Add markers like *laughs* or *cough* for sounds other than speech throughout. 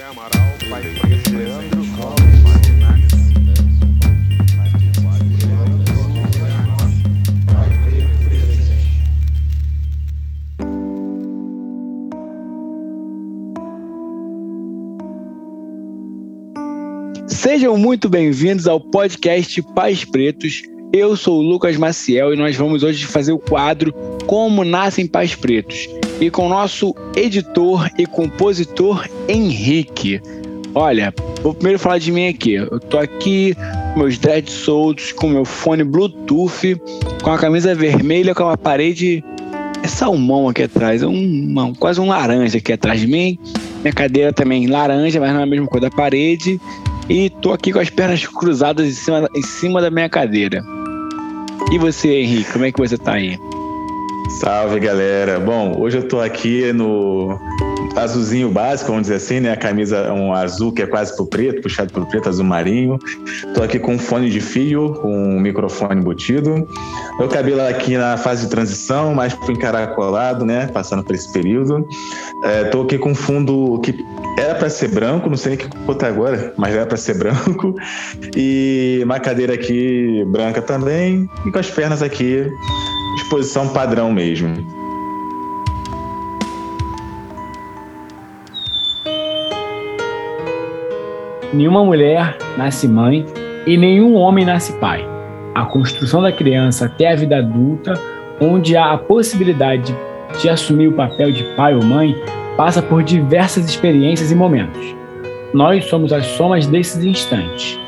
José Amaral, pai preto, Leandro Sejam muito bem-vindos ao podcast Pais Pretos. Eu sou o Lucas Maciel e nós vamos hoje fazer o quadro Como Nascem Pais Pretos e com o nosso editor e compositor Henrique. Olha, vou primeiro falar de mim aqui. Eu tô aqui com meus dreads soltos, com meu fone Bluetooth, com a camisa vermelha, com uma parede é salmão aqui atrás, é um, quase um laranja aqui atrás de mim. Minha cadeira também laranja, mas não é a mesma cor da parede. E tô aqui com as pernas cruzadas em cima, em cima da minha cadeira. E você, Henrique, como é que você tá aí? Salve galera! Bom, hoje eu tô aqui no azulzinho básico, vamos dizer assim, né? A camisa um azul que é quase pro preto, puxado pro preto, azul marinho. Tô aqui com um fone de fio, com um microfone embutido. Meu cabelo aqui na fase de transição, mais pro encaracolado, né? Passando por esse período. É, tô aqui com um fundo que era para ser branco, não sei nem o que botar agora, mas era para ser *laughs* branco. E uma cadeira aqui branca também, e com as pernas aqui disposição padrão mesmo. Nenhuma mulher nasce mãe e nenhum homem nasce pai. A construção da criança até a vida adulta, onde há a possibilidade de assumir o papel de pai ou mãe, passa por diversas experiências e momentos. Nós somos as somas desses instantes.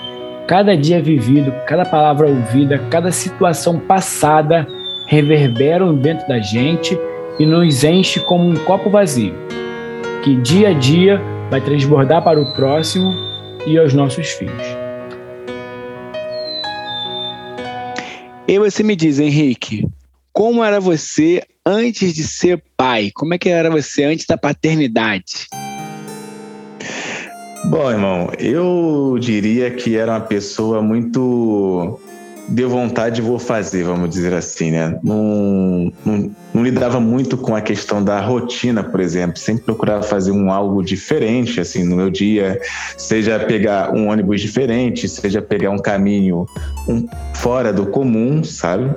Cada dia vivido, cada palavra ouvida, cada situação passada reverberam dentro da gente e nos enche como um copo vazio, que dia a dia vai transbordar para o próximo e aos nossos filhos. E você me diz, Henrique, como era você antes de ser pai? Como é que era você antes da paternidade? Bom, irmão, eu diria que era uma pessoa muito deu vontade, vou fazer, vamos dizer assim, né? Não, não, não, lidava muito com a questão da rotina, por exemplo. Sempre procurava fazer um algo diferente, assim, no meu dia. Seja pegar um ônibus diferente, seja pegar um caminho um, fora do comum, sabe?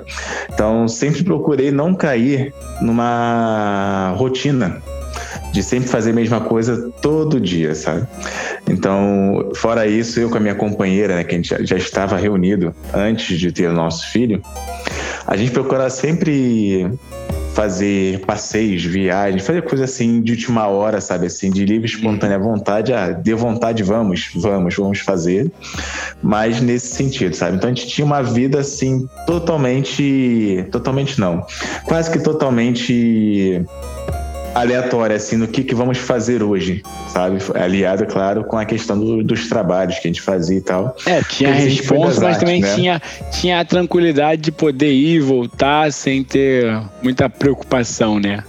Então, sempre procurei não cair numa rotina de sempre fazer a mesma coisa todo dia, sabe? Então, fora isso, eu com a minha companheira, né, que a gente já estava reunido antes de ter o nosso filho, a gente procura sempre fazer passeios, viagens, fazer coisa assim de última hora, sabe? Assim, de livre, espontânea vontade. Ah, dê vontade, vamos, vamos, vamos fazer. Mas nesse sentido, sabe? Então a gente tinha uma vida assim, totalmente. Totalmente não. Quase que totalmente aleatória, assim, no que, que vamos fazer hoje, sabe? Aliado, claro, com a questão do, dos trabalhos que a gente fazia e tal. É, tinha a resposta, mas também né? tinha, tinha a tranquilidade de poder ir e voltar sem ter muita preocupação, né?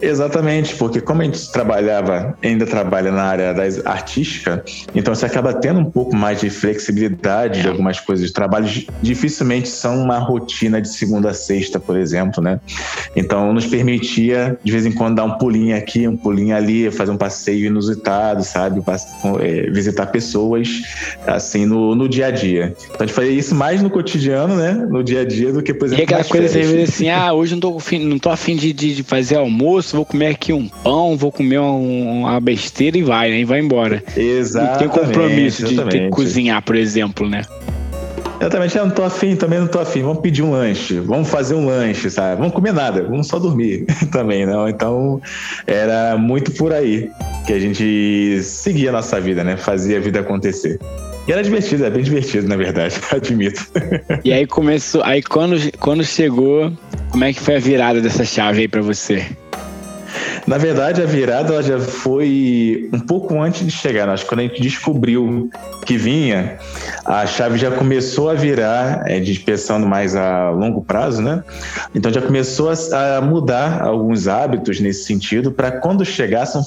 Exatamente, porque como a gente trabalhava, ainda trabalha na área da artística, então você acaba tendo um pouco mais de flexibilidade de algumas coisas. Os trabalhos dificilmente são uma rotina de segunda a sexta, por exemplo, né? Então nos permitia de vez em quando dar um pulinho aqui, um pulinho ali, fazer um passeio inusitado, sabe? É, visitar pessoas assim no, no dia a dia. Então a gente fazia isso mais no cotidiano, né? No dia a dia do que, por exemplo, e aquela coisa assim, ah, hoje não tô, não tô afim de, de fazer almoço vou comer aqui um pão, vou comer um, uma besteira e vai, né? E vai embora. Exatamente. Não tem compromisso de ter que cozinhar, por exemplo, né? Exatamente, eu não tô afim, também não tô afim. Vamos pedir um lanche, vamos fazer um lanche, sabe? Vamos comer nada, vamos só dormir *laughs* também, não? Então era muito por aí que a gente seguia a nossa vida, né? Fazia a vida acontecer. E era divertido, era bem divertido, na verdade, *laughs* admito. E aí começou, aí quando, quando chegou, como é que foi a virada dessa chave aí para você? Na verdade, a virada ela já foi um pouco antes de chegar. Acho que quando a gente descobriu que vinha, a chave já começou a virar, é, pensando mais a longo prazo, né? Então já começou a, a mudar alguns hábitos nesse sentido, para quando chegasse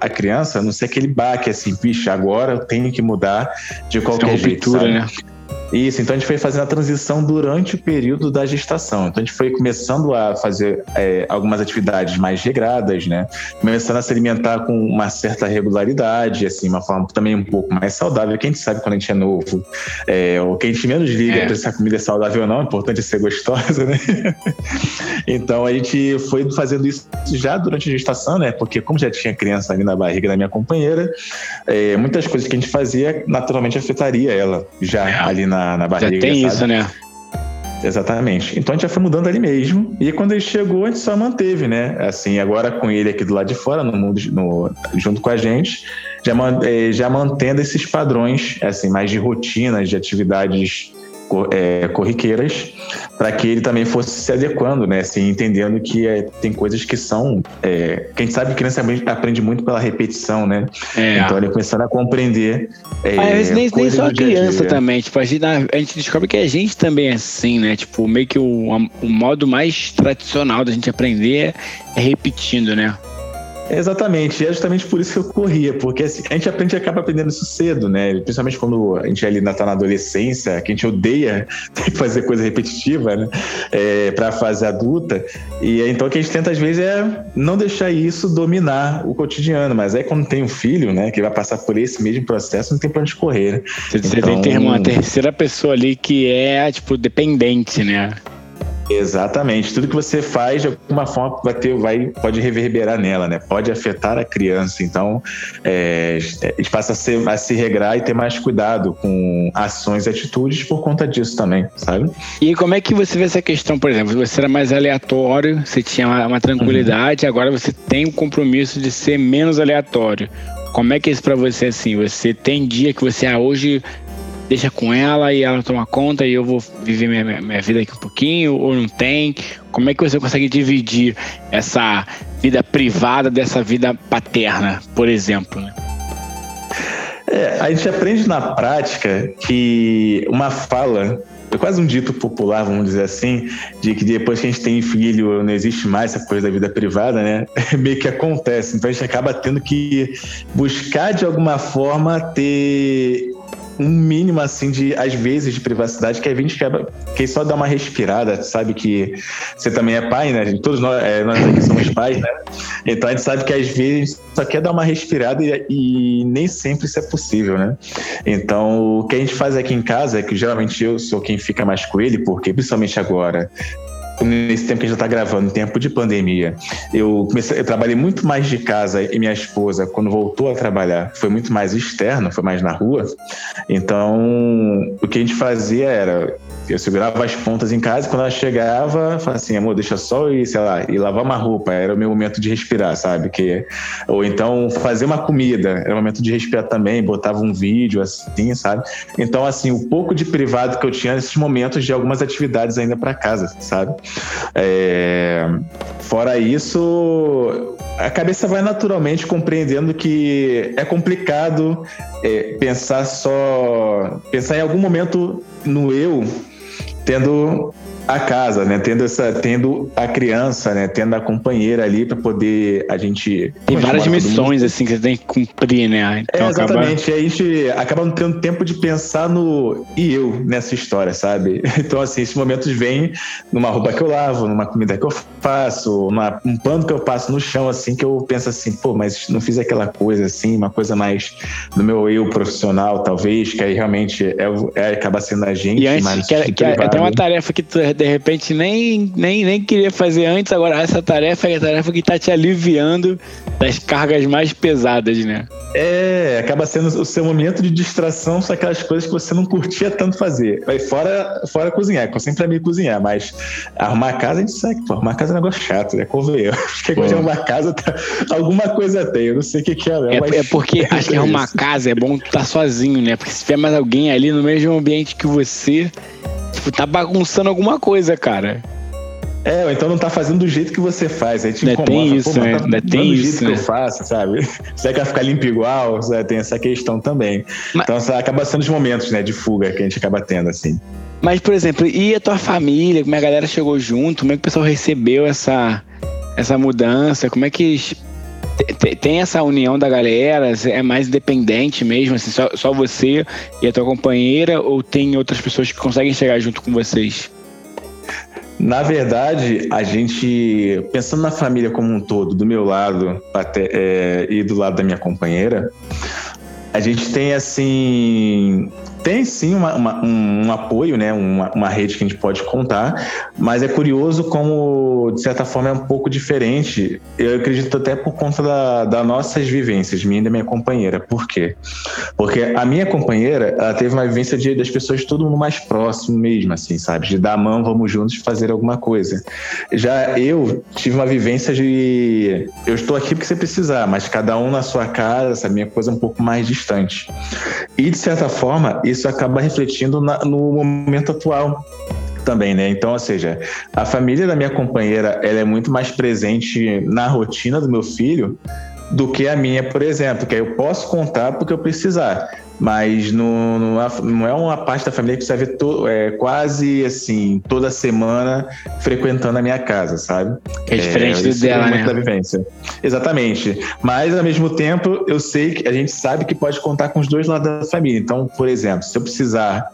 a criança, não ser aquele baque assim, bicho, agora eu tenho que mudar de qualquer jeito. Ruptura, né? Isso, então a gente foi fazendo a transição durante o período da gestação. Então a gente foi começando a fazer é, algumas atividades mais regradas, né? Começando a se alimentar com uma certa regularidade, assim, uma forma também um pouco mais saudável, que a gente sabe quando a gente é novo. É, o que a gente menos liga é. para se a comida é saudável ou não, o importante é ser gostosa, né? *laughs* então a gente foi fazendo isso já durante a gestação, né? Porque como já tinha criança ali na barriga da minha companheira, é, muitas coisas que a gente fazia naturalmente afetaria ela já é. ali na, na barriga. Já tem sabe? isso, né? Exatamente. Então a gente já foi mudando ali mesmo. E quando ele chegou, a gente só manteve, né? Assim, agora com ele aqui do lado de fora, no mundo, no, junto com a gente, já, é, já mantendo esses padrões, assim, mais de rotinas, de atividades é, corriqueiras, para que ele também fosse se adequando, né? Assim, entendendo que é, tem coisas que são. É, que a gente sabe que criança aprende muito pela repetição, né? É. Então ele começando a compreender. É, Às vezes nem, nem só a criança dia. também. Tipo, a gente, a gente descobre que a gente também é assim, né? Tipo, meio que o, o modo mais tradicional da gente aprender é repetindo, né? Exatamente, e é justamente por isso que eu corria, porque assim, a gente aprende acaba aprendendo isso cedo, né? Principalmente quando a gente ali ainda tá na adolescência, que a gente odeia *laughs* ter que fazer coisa repetitiva, né? É, para fase adulta. E então o que a gente tenta às vezes é não deixar isso dominar o cotidiano, mas aí quando tem um filho, né, que vai passar por esse mesmo processo, não tem pra onde correr. Né? Você então... tem uma terceira pessoa ali que é, tipo, dependente, né? Exatamente. Tudo que você faz, de alguma forma, vai ter, vai, pode reverberar nela, né? Pode afetar a criança. Então, é, a gente passa a, ser, a se regrar e ter mais cuidado com ações e atitudes por conta disso também, sabe? E como é que você vê essa questão, por exemplo? Você era mais aleatório, você tinha uma, uma tranquilidade, uhum. agora você tem o compromisso de ser menos aleatório. Como é que é isso para você assim? Você tem dia que você, ah, hoje deixa com ela e ela toma conta e eu vou viver minha, minha vida aqui um pouquinho, ou não tem? Como é que você consegue dividir essa vida privada dessa vida paterna, por exemplo? Né? É, a gente aprende na prática que uma fala é quase um dito popular, vamos dizer assim, de que depois que a gente tem filho não existe mais essa coisa da vida privada, né? *laughs* Meio que acontece. Então a gente acaba tendo que buscar de alguma forma ter um mínimo, assim, de, às vezes, de privacidade, que a gente quer, que só dá uma respirada, sabe que você também é pai, né? Todos nós, é, nós aqui somos pais, né? Então a gente sabe que às vezes só quer dar uma respirada e, e, nem sempre isso é possível, né? Então o que a gente faz aqui em casa é que geralmente eu sou quem fica mais com ele, porque principalmente agora nesse tempo que a gente está gravando, tempo de pandemia, eu comecei, eu trabalhei muito mais de casa e minha esposa, quando voltou a trabalhar, foi muito mais externo, foi mais na rua. Então, o que a gente fazia era eu segurava as pontas em casa quando ela chegava, falava assim, amor, deixa só ir, sei lá, e lavar uma roupa, era o meu momento de respirar, sabe? Que, ou então fazer uma comida, era o momento de respirar também, botava um vídeo assim, sabe? Então, assim, o pouco de privado que eu tinha nesses momentos de algumas atividades ainda para casa, sabe? É... Fora isso, a cabeça vai naturalmente compreendendo que é complicado é, pensar só. pensar em algum momento no eu tendo a casa, né? Tendo essa, tendo a criança, né? Tendo a companheira ali para poder a gente. Tem várias missões assim que você tem que cumprir, né? Então é, exatamente. Acaba... a gente acaba não tendo tempo de pensar no e eu nessa história, sabe? *laughs* Então assim, esses momentos vêm numa roupa que eu lavo, numa comida que eu faço, numa, um pano que eu passo no chão, assim que eu penso assim, pô, mas não fiz aquela coisa assim, uma coisa mais do meu eu profissional, talvez, que aí realmente é, é acaba sendo a gente. E antes, que, que é até uma tarefa que tu de repente nem, nem, nem queria fazer antes, agora essa tarefa é a tarefa que está te aliviando das cargas mais pesadas, né? É, acaba sendo o seu momento de distração, são aquelas coisas que você não curtia tanto fazer. Aí fora, fora cozinhar, que eu sempre amei cozinhar, mas arrumar a casa a gente sabe, pô, arrumar a casa é um negócio chato, né? Convenhamos. *laughs* Acho que quando arrumar a casa, tá, alguma coisa tem, eu não sei o que, que é. É, é, é porque *laughs* acho que arrumar casa é bom tu estar tá sozinho, né? Porque se tiver mais alguém ali no mesmo ambiente que você, Tipo, tá bagunçando alguma coisa, cara. É, ou então não tá fazendo do jeito que você faz. Aí te incomoda. Tem isso, Pô, né? Tá tem do isso, jeito né? que eu faço, sabe? *laughs* Você quer ficar limpo igual, sabe? tem essa questão também. Mas... Então acaba sendo os momentos, né, de fuga que a gente acaba tendo, assim. Mas, por exemplo, e a tua família? Como é a galera chegou junto? Como é que o pessoal recebeu essa, essa mudança? Como é que Tem, tem essa união da galera? É mais independente mesmo, assim, só, só você e a tua companheira, ou tem outras pessoas que conseguem chegar junto com vocês? Na verdade, a gente, pensando na família como um todo, do meu lado até, é, e do lado da minha companheira, a gente tem assim tem sim uma, uma, um, um, apoio, né? Uma, uma, rede que a gente pode contar, mas é curioso como, de certa forma, é um pouco diferente. Eu acredito até por conta da, das nossas vivências, minha e da minha companheira. Por quê? Porque a minha companheira, ela teve uma vivência de, das pessoas todo mundo mais próximo mesmo, assim, sabe? De dar a mão, vamos juntos fazer alguma coisa. Já eu tive uma vivência de eu estou aqui porque você precisar, mas cada um na sua casa, essa minha coisa um pouco mais distante. E, de certa forma, isso acaba refletindo na, no momento atual também, né? Então, ou seja, a família da minha companheira, ela é muito mais presente na rotina do meu filho do que a minha, por exemplo, que eu posso contar porque eu precisar, mas não, não, é uma parte da família que você vê to, é, quase assim, toda semana frequentando a minha casa, sabe? É diferente é, do dela, né? Da vivência. Exatamente. Mas, ao mesmo tempo, eu sei que a gente sabe que pode contar com os dois lados da família. Então, por exemplo, se eu precisar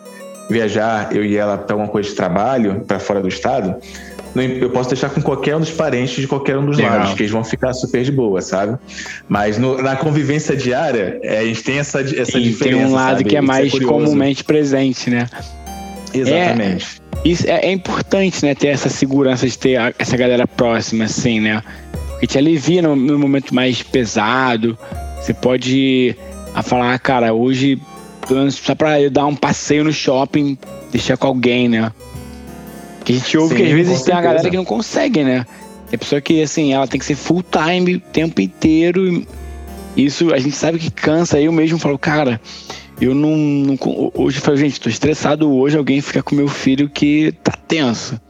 viajar, eu e ela, para alguma coisa de trabalho, para fora do estado, eu posso deixar com qualquer um dos parentes de qualquer um dos Legal. lados, que eles vão ficar super de boa, sabe? Mas no, na convivência diária, é, a gente tem essa, essa e diferença. Tem um lado sabe? que é Isso mais é comumente presente, né? Exatamente. É, isso é, é, importante, né, ter essa segurança de ter a, essa galera próxima, assim, né? Porque te alivia no, no momento mais pesado. Você pode a falar, ah, cara, hoje, só pra eu dar um passeio no shopping, deixar com alguém, né? Que a gente ouve Sim, que às vezes tem a galera que não consegue, né? Tem pessoa que, assim, ela tem que ser full time o tempo inteiro. Isso a gente sabe que cansa. Eu mesmo falo, cara, eu não. não hoje eu falo, gente, tô estressado hoje. Alguém fica com meu filho que tá tenso.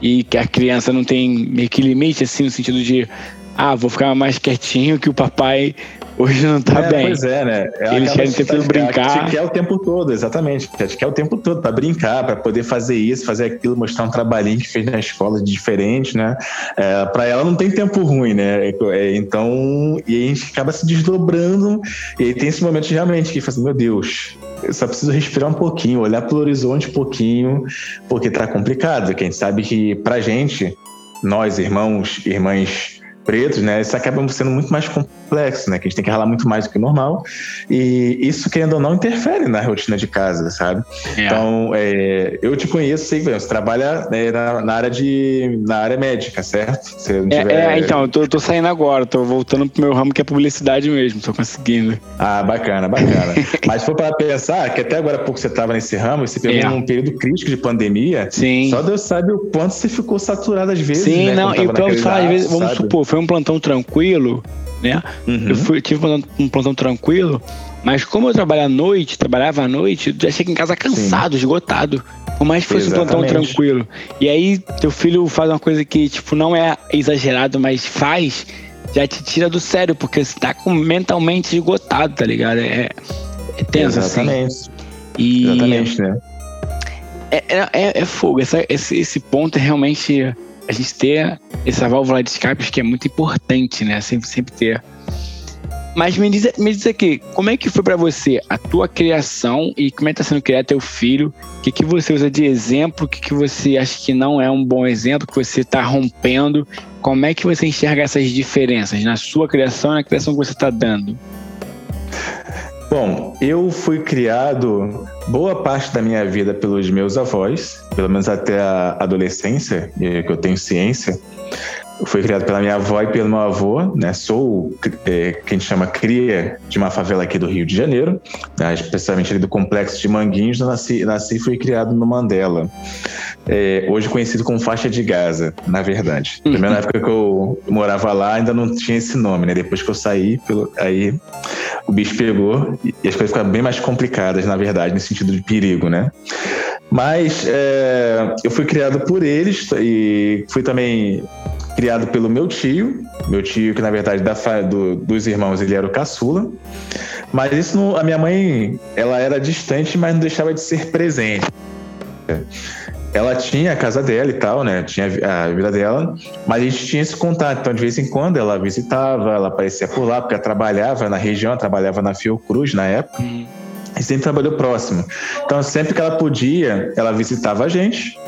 E que a criança não tem meio que limite, assim, no sentido de, ah, vou ficar mais quietinho que o papai Hoje não tá é, bem. Pois é, né? Ela Eles querem ter tudo brincar. Quer o tempo todo, exatamente. A gente quer o tempo todo para brincar, para poder fazer isso, fazer aquilo, mostrar um trabalhinho que fez na escola diferente, né? É, para ela não tem tempo ruim, né? É, então, e a gente acaba se desdobrando. E aí tem esse momento realmente que faz assim, meu Deus, eu só preciso respirar um pouquinho, olhar para o horizonte um pouquinho, porque tá complicado. Que a gente sabe que pra gente, nós, irmãos, irmãs pretos, né, isso acaba sendo muito mais complexo, né, que a gente tem que ralar muito mais do que o normal, e isso, querendo ou não, interfere na rotina de casa, sabe? É. Então, é, eu te conheço, sei, você trabalha né, na, na, área de, na área médica, certo? Se é, tiver... é, então, eu tô, tô, saindo agora, tô voltando pro meu ramo que é publicidade mesmo, tô conseguindo. Ah, bacana, bacana. *laughs* Mas se for para pensar, que até agora pouco você tava nesse ramo, você pegou é. num período crítico de pandemia, Sim. só Deus sabe o quanto você ficou saturado às vezes, Sim, né? não, e o pior às vezes, vamos sabe? supor, foi um plantão tranquilo, né? Uhum. Eu fui, tive um plantão tranquilo, mas como eu trabalho à noite, trabalhava à noite, já chego em casa cansado, Sim. esgotado. Por mais que fosse Exatamente. um plantão tranquilo. E aí, teu filho faz uma coisa que, tipo, não é exagerado, mas faz, já te tira do sério, porque você tá com, mentalmente esgotado, tá ligado? É, é tenso, assim. Exatamente. assim. E Exatamente, né? É, é, é, é fogo. Essa, esse, esse ponto é realmente a gente ter essa válvula de escape que é muito importante, né? Sempre, sempre ter. Mas me diz, me diz aqui, como é que foi para você a tua criação e como é que tá sendo criar teu filho? O que, que você usa de exemplo? O que, que você acha que não é um bom exemplo, que você está rompendo? Como é que você enxerga essas diferenças na sua criação e na criação que você está dando? Bom, eu fui criado boa parte da minha vida pelos meus avós, pelo menos até a adolescência, que eu tenho ciência. Fui criado pela minha avó e pelo meu avô, né? Sou é, quem chama cria de uma favela aqui do Rio de Janeiro, né? especialmente ali do complexo de Manguinhos. Nasci, nasci e fui criado no Mandela é, hoje conhecido como faixa de Gaza, na verdade. Na época que eu morava lá, ainda não tinha esse nome, né? Depois que eu saí, pelo, aí o bicho pegou e as coisas ficaram bem mais complicadas, na verdade, no sentido de perigo, né? Mas é, eu fui criado por eles e fui também criado pelo meu tio, meu tio que na verdade da, do, dos irmãos ele era o caçula, mas isso não, a minha mãe ela era distante, mas não deixava de ser presente. ela tinha a casa dela e tal, né? Tinha a vida dela, mas a gente tinha esse contato. Então, de vez em quando, ela visitava, ela aparecia por lá, porque ela trabalhava na região, trabalhava na Fiocruz na época. Uhum. E sempre trabalhou próximo. Então, sempre que ela podia, ela visitava a gente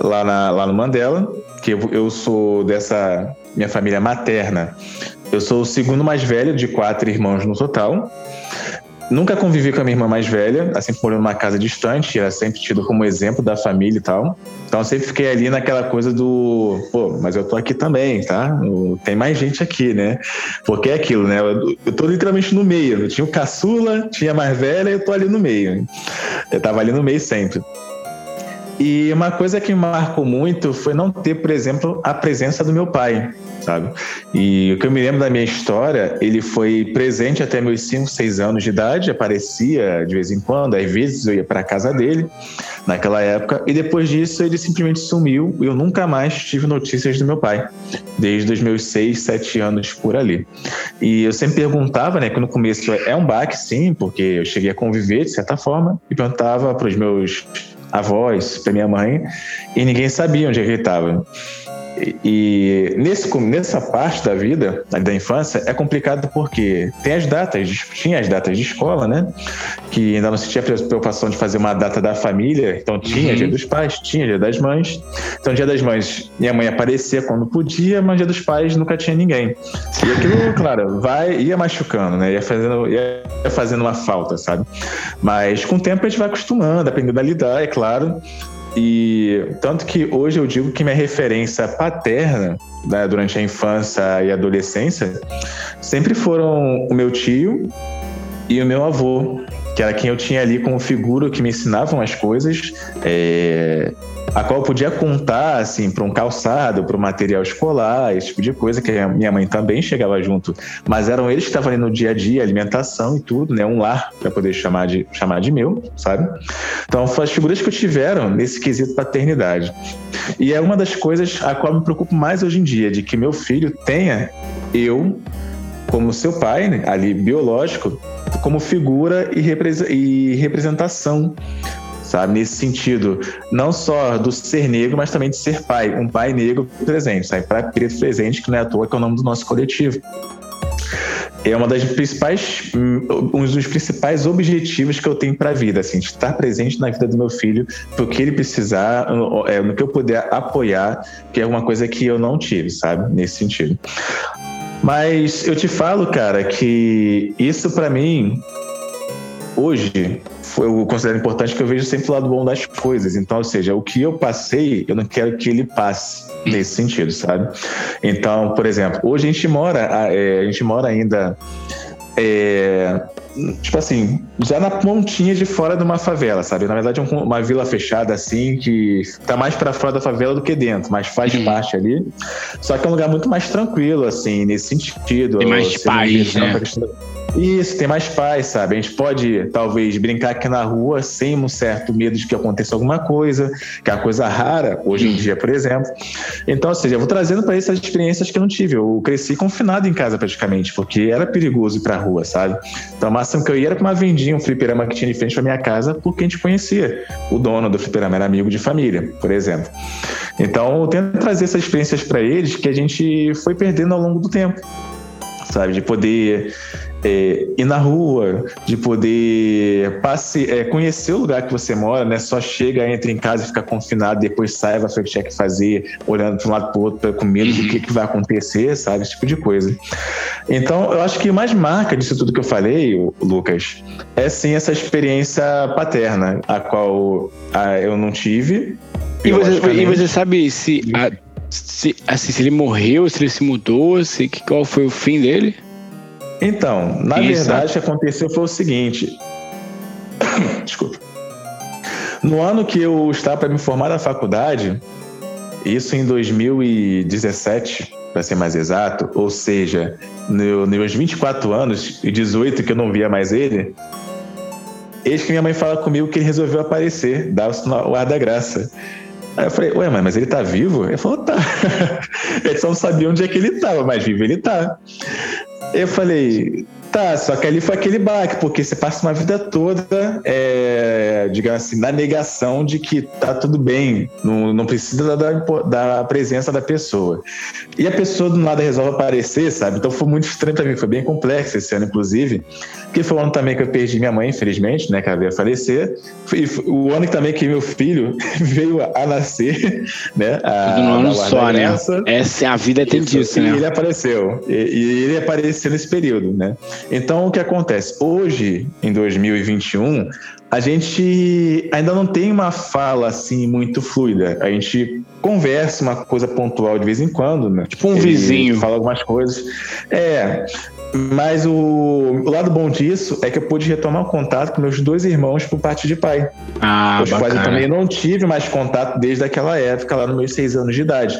lá, na, lá no Mandela, que eu, eu sou dessa minha família materna. Eu sou o segundo mais velho de quatro irmãos no total. Nunca convivi com a minha irmã mais velha, assim, morando numa casa distante, era sempre tido como exemplo da família e tal. Então eu sempre fiquei ali naquela coisa do, pô, mas eu tô aqui também, tá? Tem mais gente aqui, né? Porque é aquilo, né? Eu tô literalmente no meio. Eu tinha o caçula, tinha a mais velha eu tô ali no meio. Eu tava ali no meio sempre. E uma coisa que marcou muito foi não ter, por exemplo, a presença do meu pai, sabe? E o que eu me lembro da minha história, ele foi presente até meus 5, 6 anos de idade, aparecia de vez em quando, às vezes eu ia para casa dele naquela época, e depois disso ele simplesmente sumiu e eu nunca mais tive notícias do meu pai, desde os meus 6, 7 anos por ali. E eu sempre perguntava, né, que no começo é um baque, sim, porque eu cheguei a conviver de certa forma, e perguntava para os meus avós, para minha mãe, e ninguém sabia onde é ele estava. E nesse, nessa parte da vida, da infância, é complicado porque tem as datas, tinha as datas de escola, né? Que ainda não se tinha preocupação de fazer uma data da família, então tinha uhum. dia dos pais, tinha dia das mães. Então, dia das mães, minha mãe aparecia quando podia, mas dia dos pais nunca tinha ninguém. E aquilo, *laughs* claro, vai, ia machucando, né? Ia fazendo, ia fazendo uma falta, sabe? Mas com o tempo a gente vai acostumando, aprendendo a lidar, é claro. E tanto que hoje eu digo que minha referência paterna né, durante a infância e adolescência sempre foram o meu tio e o meu avô, que era quem eu tinha ali como figura que me ensinavam as coisas. É, a qual eu podia contar assim para um calçado, para o material escolar, esse tipo de coisa que a minha mãe também chegava junto, mas eram eles que estavam ali no dia a dia, alimentação e tudo, né, um lar para poder chamar de chamar de meu, sabe? Então, foram as figuras que eu tiveram nesse quesito paternidade. E é uma das coisas a qual me preocupo mais hoje em dia, de que meu filho tenha eu como seu pai, né, ali biológico, como figura e, representação sabe? Nesse sentido, não só do ser negro, mas também de ser pai, um pai negro presente, sabe? Pai preto presente, que não é à toa que é o nome do nosso coletivo. É uma das principais, um dos principais objetivos que eu tenho para a vida, assim, de estar presente na vida do meu filho, no que ele precisar, é, no que eu puder apoiar, que é uma coisa que eu não tive, sabe? Nesse sentido. Mas eu te falo, cara, que isso para mim hoje eu considero importante que eu vejo sempre o lado bom das coisas. Então, ou seja, o que eu passei, eu não quero que ele passe nesse sentido, sabe? Então, por exemplo, hoje a gente mora, é, a gente mora ainda. É, tipo assim, já na pontinha de fora de uma favela, sabe? Na verdade, é uma vila fechada assim, que tá mais para fora da favela do que dentro, mas faz uhum. parte ali. Só que é um lugar muito mais tranquilo, assim, nesse sentido. Tem mais paz, né? Isso, tem mais paz, sabe? A gente pode, talvez, brincar aqui na rua sem um certo medo de que aconteça alguma coisa, que é uma coisa rara, hoje em dia, por exemplo. Então, ou seja, eu vou trazendo para essas experiências que eu não tive. Eu cresci confinado em casa praticamente, porque era perigoso ir pra rua, sabe? Então, o máximo que eu ia era pra uma vendinha, um fliperama que tinha de frente pra minha casa, porque a gente conhecia. O dono do fliperama era amigo de família, por exemplo. Então, eu tento trazer essas experiências para eles que a gente foi perdendo ao longo do tempo sabe? De poder é, ir na rua, de poder passe, é, conhecer o lugar que você mora, né? Só chega, entra em casa e fica confinado, depois sai, vai fazer o que tinha que fazer, olhando para um lado para o outro, com medo do que, que vai acontecer, sabe? Esse tipo de coisa. Então, eu acho que mais marca disso tudo que eu falei, Lucas, é sim essa experiência paterna, a qual a, eu não tive. E você, e você sabe se, a, se, assim, se ele morreu, se ele se mudou, se, qual foi o fim dele? Então, na Isso. verdade, o que aconteceu foi o seguinte. *coughs* Desculpa. No ano que eu estava para me formar na faculdade, isso em 2017, para ser mais exato, ou seja, nos meus 24 anos e 18 que eu não via mais ele, eis que minha mãe fala comigo que ele resolveu aparecer, dar o ar da graça. Aí eu falei, ué, mas ele tá vivo? Ele falou, tá. *laughs* Ele só não sabia onde é que ele tava, mas vivo ele tá. Eu falei, Tá, só que ali foi aquele baque, porque você passa uma vida toda, é, digamos assim, na negação de que tá tudo bem, não, não precisa da, da presença da pessoa. E a pessoa do nada resolve aparecer, sabe? Então foi muito estranho pra mim, foi bem complexo esse ano, inclusive, porque foi o ano também que eu perdi minha mãe, infelizmente, né, que ela veio a falecer, e o ano também que meu filho *laughs* veio a nascer, né? A, tudo no ano só, né? Essa, a vida tem disso, né? E ele apareceu, e, e ele apareceu nesse período, né? Então, o que acontece? Hoje, em 2021, a gente ainda não tem uma fala assim muito fluida. A gente conversa uma coisa pontual de vez em quando, né? Tipo um Ele vizinho. Fala algumas coisas. É. Mas o, o, lado bom disso é que eu pude retomar o contato com meus dois irmãos por parte de pai. Ah, Os quais eu também não tive mais contato desde aquela época, lá nos meus seis anos de idade.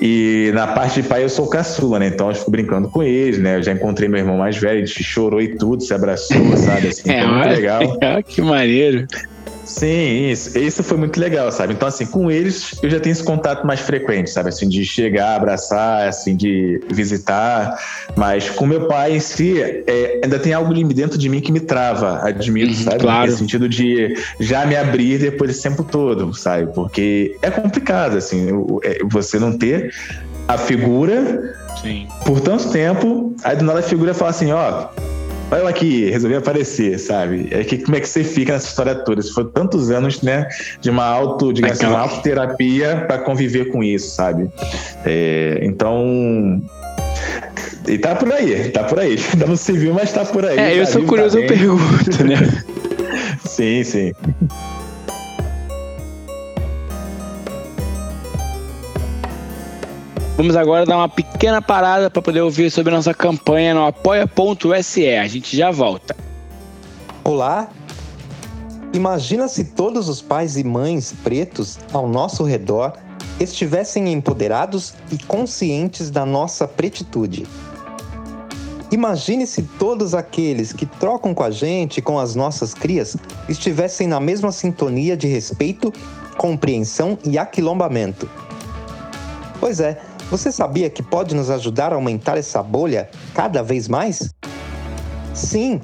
E na parte de pai eu sou caçula, né? Então eu fico brincando com eles, né? Eu já encontrei meu irmão mais velho, gente chorou e tudo, se abraçou, sabe? Assim, *laughs* é, foi muito legal. *laughs* que maneiro. Sim, isso. Isso foi muito legal, sabe? Então, assim, com eles eu já tenho esse contato mais frequente, sabe? Assim, de chegar, abraçar, assim, de visitar. Mas com meu pai em si, é, ainda tem algo dentro de mim que me trava, admito, uhum, sabe? Claro. No sentido de já me abrir depois desse tempo todo, sabe? Porque é complicado, assim, é, você não ter a figura Sim. por tanto tempo, aí do nada a figura fala assim, ó olha aqui, resolvi aparecer, sabe? É que, como é que você fica nessa história toda? Se foi tantos anos, né, de uma auto, digamos assim, uma autoterapia para conviver com isso, sabe? É, então, e tá por aí, tá por aí. Ainda *laughs* não se viu, mas tá por aí. É, eu tá sou curioso, tá eu pergunto, né? *laughs* sim, sim. Vamos agora dar uma pequena parada para poder ouvir sobre nossa campanha no apoia.se. A gente já volta. Olá! Imagina se todos os pais e mães pretos ao nosso redor estivessem empoderados e conscientes da nossa pretitude. Imagine se todos aqueles que trocam com a gente, com as nossas crias, estivessem na mesma sintonia de respeito, compreensão e aquilombamento. Pois é, você sabia que pode nos ajudar a aumentar essa bolha cada vez mais? Sim!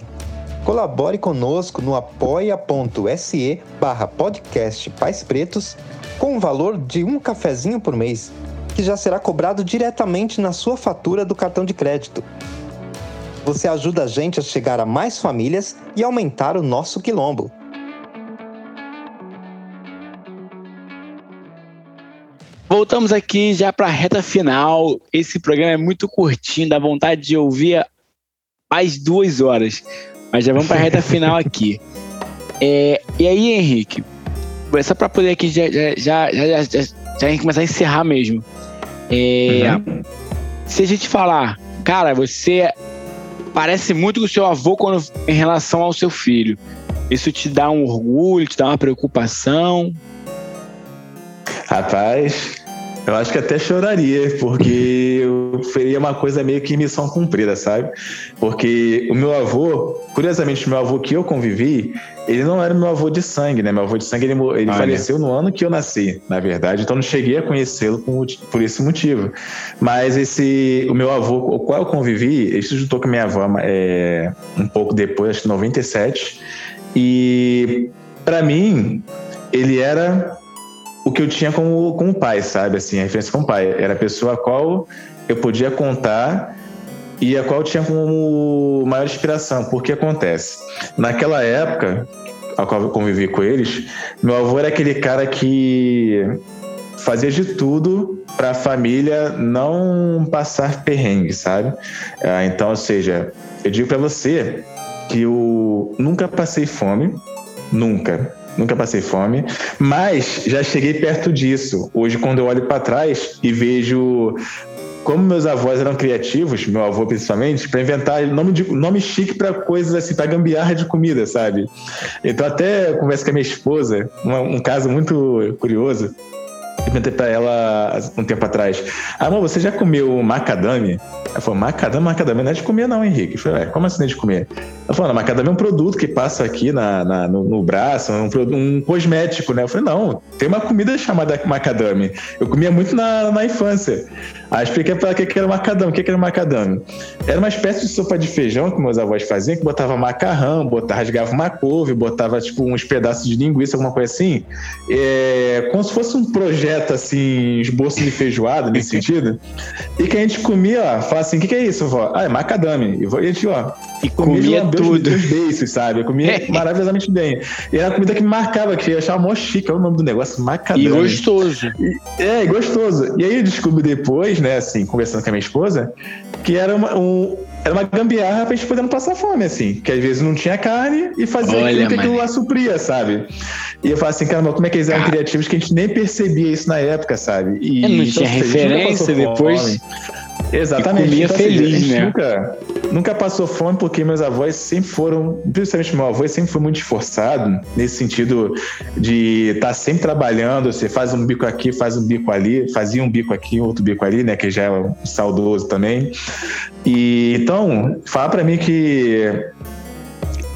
Colabore conosco no apoia.se barra podcast Pais Pretos com o valor de um cafezinho por mês, que já será cobrado diretamente na sua fatura do cartão de crédito. Você ajuda a gente a chegar a mais famílias e aumentar o nosso quilombo. Voltamos aqui já para a reta final. Esse programa é muito curtinho, dá vontade de ouvir mais duas horas. Mas já vamos para a reta *laughs* final aqui. É, e aí, Henrique, só para poder aqui já, já, já, já, já, já começar a encerrar mesmo. É, uhum. Se a gente falar, cara, você parece muito com o seu avô quando, em relação ao seu filho. Isso te dá um orgulho, te dá uma preocupação? Rapaz, eu acho que até choraria, porque eu faria uma coisa meio que missão cumprida, sabe? Porque o meu avô, curiosamente, o meu avô que eu convivi, ele não era meu avô de sangue, né? Meu avô de sangue, ele, ele faleceu no ano que eu nasci, na verdade, então não cheguei a conhecê-lo por esse motivo. Mas esse, o meu avô, o qual eu convivi, ele se juntou com a minha avó é, um pouco depois, acho que 97, e para mim, ele era o que eu tinha com, com o pai, sabe? Assim, a referência com o pai. Era a pessoa a qual eu podia contar e a qual eu tinha como maior inspiração. Porque acontece, naquela época, a qual eu convivi com eles, meu avô era aquele cara que fazia de tudo para a família não passar perrengue, sabe? Ah, então, ou seja, eu digo para você que eu nunca passei fome, nunca nunca passei fome, mas já cheguei perto disso. Hoje, quando eu olho para trás e vejo como meus avós eram criativos, meu avô principalmente, para inventar nome, de, nome chique para coisas assim, para gambiarra de comida, sabe? Então, até converso com a minha esposa, um, um caso muito curioso. Eu perguntei para ela um tempo atrás: Amor, você já comeu macadame? Ela falou, macadâmia, macadâmia não é de comer não, Henrique. Eu falei, como assim não é de comer? Ela falou, macadâmia é um produto que passa aqui na, na no, no, braço, um, um, cosmético, né? Eu falei, não, tem uma comida chamada macadâmia. Eu comia muito na, na infância. Aí expliquei pra ela o que era macadâmia. O que era macadâmia? Era uma espécie de sopa de feijão que meus avós faziam, que botava macarrão, botava, rasgava uma couve, botava tipo uns pedaços de linguiça, alguma coisa assim. É, como se fosse um projeto, assim, esboço de feijoada, nesse sentido. E que a gente comia, ó, assim, o que, que é isso, vó? Ah, é macadâmia. E a gente, ó, e comia, comia tudo. Dois beiços, sabe? Eu comia *laughs* maravilhosamente bem. E era uma comida que me marcava, que eu achava mó chique, é o nome do negócio, macadâmia. E gostoso. E, é, gostoso. E aí eu descobri depois, né, assim, conversando com a minha esposa, que era uma, um, era uma gambiarra pra gente poder não passar fome, assim. Que às vezes não tinha carne e fazia Olha, aquilo que aquilo lá supria, sabe? E eu falo assim, caramba, como é que eles eram criativos que a gente nem percebia isso na época, sabe? E não então, tinha referência depois. Fome. Exatamente. E comia então, assim, feliz, assim, né? Nunca, nunca passou fome porque meus avós sempre foram, principalmente meu avô, sempre foi muito esforçado nesse sentido de estar tá sempre trabalhando. Você faz um bico aqui, faz um bico ali, fazia um bico aqui, outro bico ali, né? Que já é saudoso também. E então, fala para mim que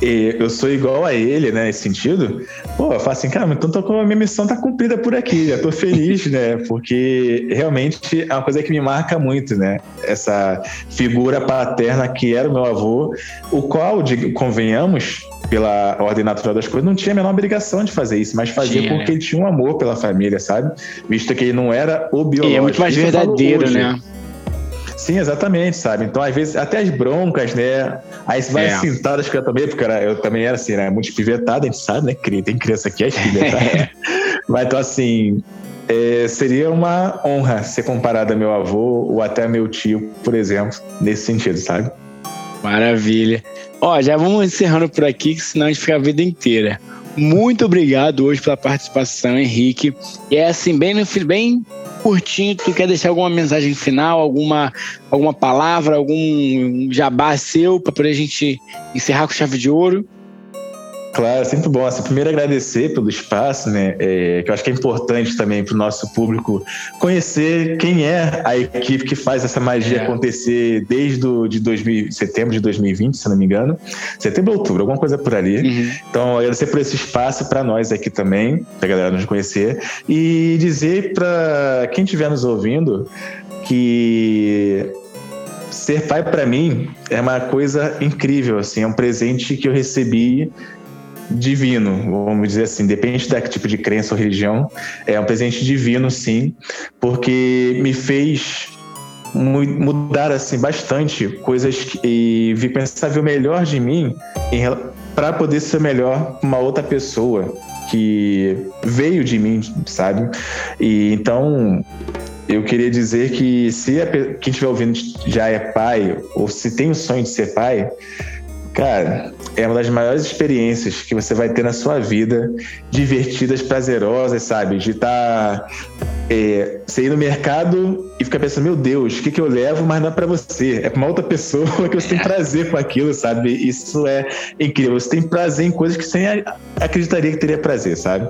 eu sou igual a ele, né, nesse sentido, pô, eu falo assim, cara, então tô com a minha missão tá cumprida por aqui, já tô feliz, né, porque realmente é uma coisa que me marca muito, né, essa figura paterna que era o meu avô, o qual, de, convenhamos, pela ordem natural das coisas, não tinha a menor obrigação de fazer isso, mas fazia tinha, porque né? ele tinha um amor pela família, sabe? Visto que ele não era o biológico. E é muito mais verdadeiro, né? Sim, exatamente, sabe? Então, às vezes, até as broncas, né? Aí você vai é. cintadas que eu também, porque eu também era assim, né? Muito espivetado, a gente sabe, né? Tem criança aqui, é espivetada. *laughs* Mas então, assim, é, seria uma honra ser comparado a meu avô ou até a meu tio, por exemplo, nesse sentido, sabe? Maravilha. Ó, já vamos encerrando por aqui, que senão a gente fica a vida inteira. Muito obrigado hoje pela participação, Henrique. E é assim, bem, bem curtinho, tu quer deixar alguma mensagem final, alguma, alguma palavra, algum jabá seu para a gente encerrar com chave de ouro? Claro, sempre bom. Assim, primeiro agradecer pelo espaço, né? É, que eu acho que é importante também para o nosso público conhecer quem é a equipe que faz essa magia é. acontecer desde o, de 2000, setembro de 2020, se não me engano, setembro, outubro, alguma coisa por ali. Uhum. Então, agradecer por esse espaço para nós aqui também, para a galera nos conhecer e dizer para quem estiver nos ouvindo que ser pai para mim é uma coisa incrível, assim, é um presente que eu recebi divino, vamos dizer assim, depende da tipo de crença ou religião, é um presente divino, sim, porque me fez mudar assim bastante coisas que, e vi pensar ver o melhor de mim para poder ser melhor uma outra pessoa que veio de mim, sabe? E então eu queria dizer que se a, quem estiver ouvindo já é pai ou se tem o sonho de ser pai, Cara, é uma das maiores experiências que você vai ter na sua vida, divertidas, prazerosas, sabe? De estar tá é, você ir no mercado e ficar pensando, meu Deus, o que, que eu levo, mas não é para você, é para uma outra pessoa *laughs* que você tem prazer com aquilo, sabe? Isso é incrível. Você tem prazer em coisas que você acreditaria que teria prazer, sabe?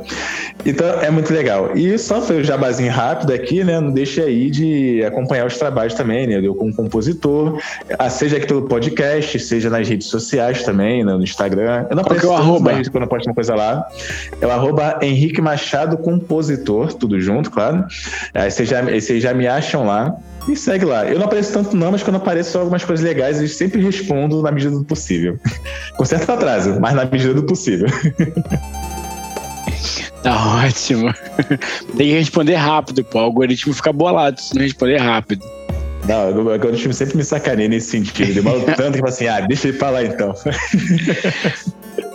Então é muito legal. E só foi o jabazinho rápido aqui, né? Não deixe aí de acompanhar os trabalhos também, né? Eu como compositor, ah, seja aqui pelo podcast, seja nas redes sociais também, né? no Instagram. Eu não Qual que é o arroba? quando eu posto uma coisa lá. É o arroba Henrique Machado Compositor, tudo junto, claro. Aí vocês já, vocês já me acham lá. E segue lá. Eu não apareço tanto não, mas quando apareço algumas coisas legais, eu sempre respondo na medida do possível. *laughs* Com certo atraso, mas na medida do possível. *laughs* Tá ótimo. *laughs* Tem que responder rápido, pô. O algoritmo fica bolado se não responder rápido. Não, o algoritmo sempre me sacaneia nesse sentido. Demora tanto que fala assim, ah, deixa ele falar então.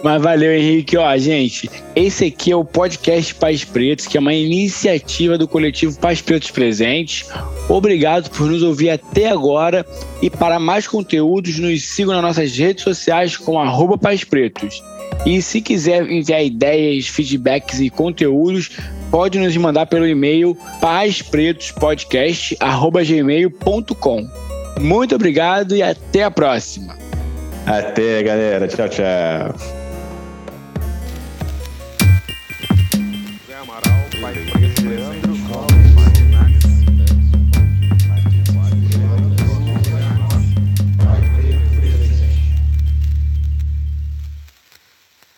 Mas valeu, Henrique. Ó, gente, esse aqui é o podcast Pais Pretos, que é uma iniciativa do coletivo Pais Pretos Presentes. Obrigado por nos ouvir até agora. E para mais conteúdos, nos sigam nas nossas redes sociais com arroba Pais Pretos. E se quiser enviar ideias, feedbacks e conteúdos, pode nos mandar pelo e-mail pazpretospodcast.gmail.com. Muito obrigado e até a próxima. Até, galera. Tchau, tchau.